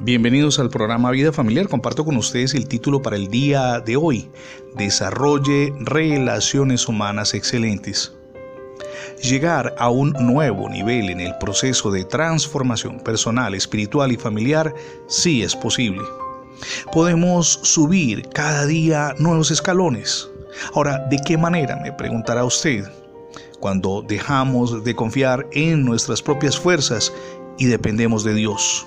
Bienvenidos al programa Vida Familiar. Comparto con ustedes el título para el día de hoy. Desarrolle relaciones humanas excelentes. Llegar a un nuevo nivel en el proceso de transformación personal, espiritual y familiar sí es posible. Podemos subir cada día nuevos escalones. Ahora, ¿de qué manera? Me preguntará usted. Cuando dejamos de confiar en nuestras propias fuerzas y dependemos de Dios.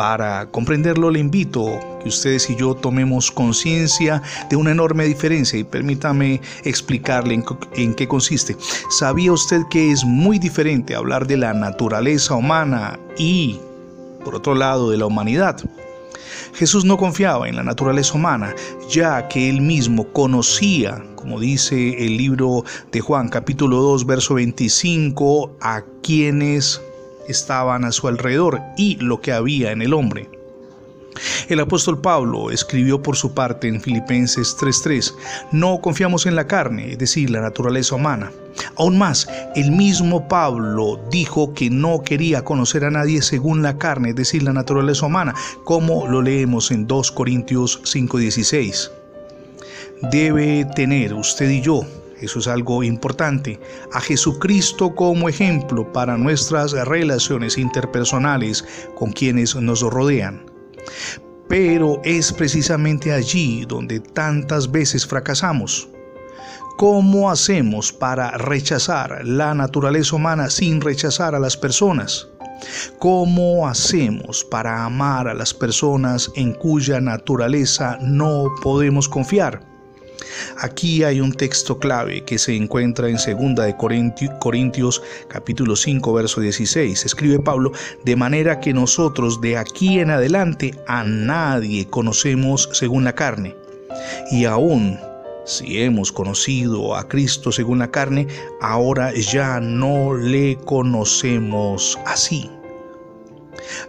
Para comprenderlo le invito que ustedes y yo tomemos conciencia de una enorme diferencia y permítame explicarle en, qué consiste. ¿Sabía usted que es muy diferente hablar de la naturaleza humana y, por otro lado, de la humanidad? Jesús no confiaba en la naturaleza humana, ya que él mismo conocía, como dice el libro de Juan capítulo 2, verso 25, a quienes estaban a su alrededor y lo que había en el hombre. El apóstol Pablo escribió por su parte en Filipenses 3:3, no confiamos en la carne, es decir, la naturaleza humana. Aún más, el mismo Pablo dijo que no quería conocer a nadie según la carne, es decir, la naturaleza humana, como lo leemos en 2 Corintios 5:16. Debe tener usted y yo eso es algo importante, a Jesucristo como ejemplo para nuestras relaciones interpersonales con quienes nos rodean. Pero es precisamente allí donde tantas veces fracasamos. ¿Cómo hacemos para rechazar la naturaleza humana sin rechazar a las personas? ¿Cómo hacemos para amar a las personas en cuya naturaleza no podemos confiar? Aquí hay un texto clave que se encuentra en 2 de Corintios capítulo 5 verso 16. Escribe Pablo, de manera que nosotros de aquí en adelante a nadie conocemos según la carne. Y aún si hemos conocido a Cristo según la carne, ahora ya no le conocemos así.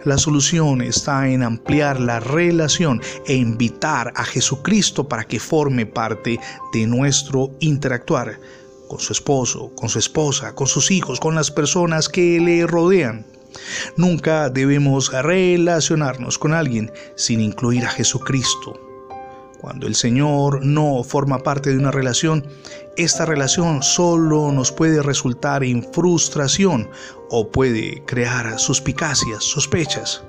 La solución está en ampliar la relación e invitar a Jesucristo para que forme parte de nuestro interactuar con su esposo, con su esposa, con sus hijos, con las personas que le rodean. Nunca debemos relacionarnos con alguien sin incluir a Jesucristo cuando el Señor no forma parte de una relación, esta relación solo nos puede resultar en frustración o puede crear suspicacias, sospechas.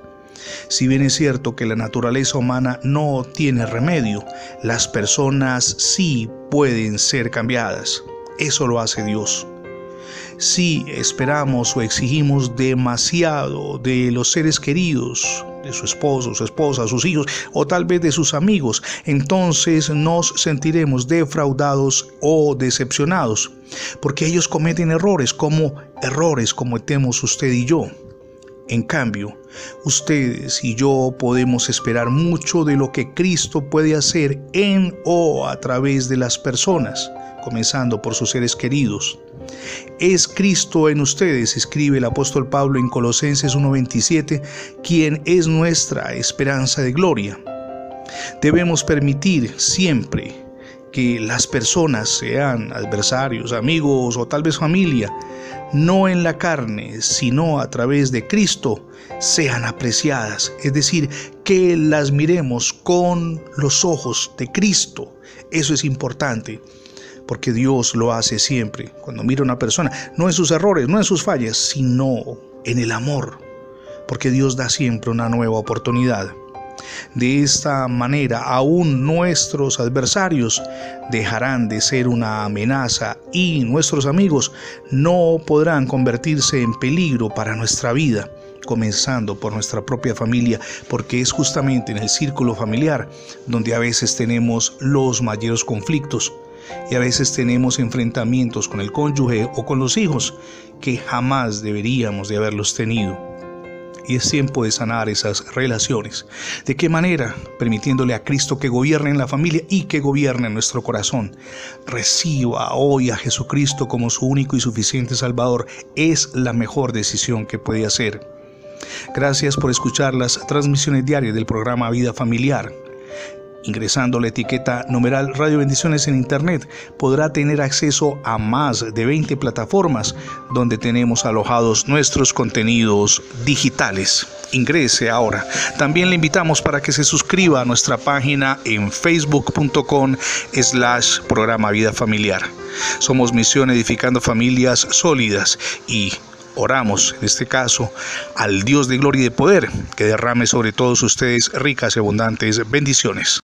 Si bien es cierto que la naturaleza humana no tiene remedio, las personas sí pueden ser cambiadas. Eso lo hace Dios. Si esperamos o exigimos demasiado de los seres queridos, de su esposo, su esposa, sus hijos o tal vez de sus amigos, entonces nos sentiremos defraudados o decepcionados, porque ellos cometen errores como errores cometemos usted y yo. En cambio, ustedes y yo podemos esperar mucho de lo que Cristo puede hacer en o a través de las personas, comenzando por sus seres queridos. Es Cristo en ustedes, escribe el apóstol Pablo en Colosenses 1:27, quien es nuestra esperanza de gloria. Debemos permitir siempre que las personas sean adversarios, amigos o tal vez familia, no en la carne, sino a través de Cristo, sean apreciadas, es decir, que las miremos con los ojos de Cristo. Eso es importante porque Dios lo hace siempre. Cuando mira a una persona, no en sus errores, no en sus fallas, sino en el amor, porque Dios da siempre una nueva oportunidad. De esta manera, aún nuestros adversarios dejarán de ser una amenaza y nuestros amigos no podrán convertirse en peligro para nuestra vida, comenzando por nuestra propia familia, porque es justamente en el círculo familiar donde a veces tenemos los mayores conflictos y a veces tenemos enfrentamientos con el cónyuge o con los hijos que jamás deberíamos de haberlos tenido. Y es tiempo de sanar esas relaciones. ¿De qué manera? Permitiéndole a Cristo que gobierne en la familia y que gobierne en nuestro corazón. Reciba hoy a Jesucristo como su único y suficiente Salvador. Es la mejor decisión que puede hacer. Gracias por escuchar las transmisiones diarias del programa Vida Familiar Ingresando la etiqueta numeral Radio Bendiciones en Internet, podrá tener acceso a más de 20 plataformas donde tenemos alojados nuestros contenidos digitales. Ingrese ahora. También le invitamos para que se suscriba a nuestra página en facebook.com slash programa Vida Familiar. Somos Misión Edificando Familias Sólidas y oramos, en este caso, al Dios de gloria y de poder, que derrame sobre todos ustedes ricas y abundantes bendiciones.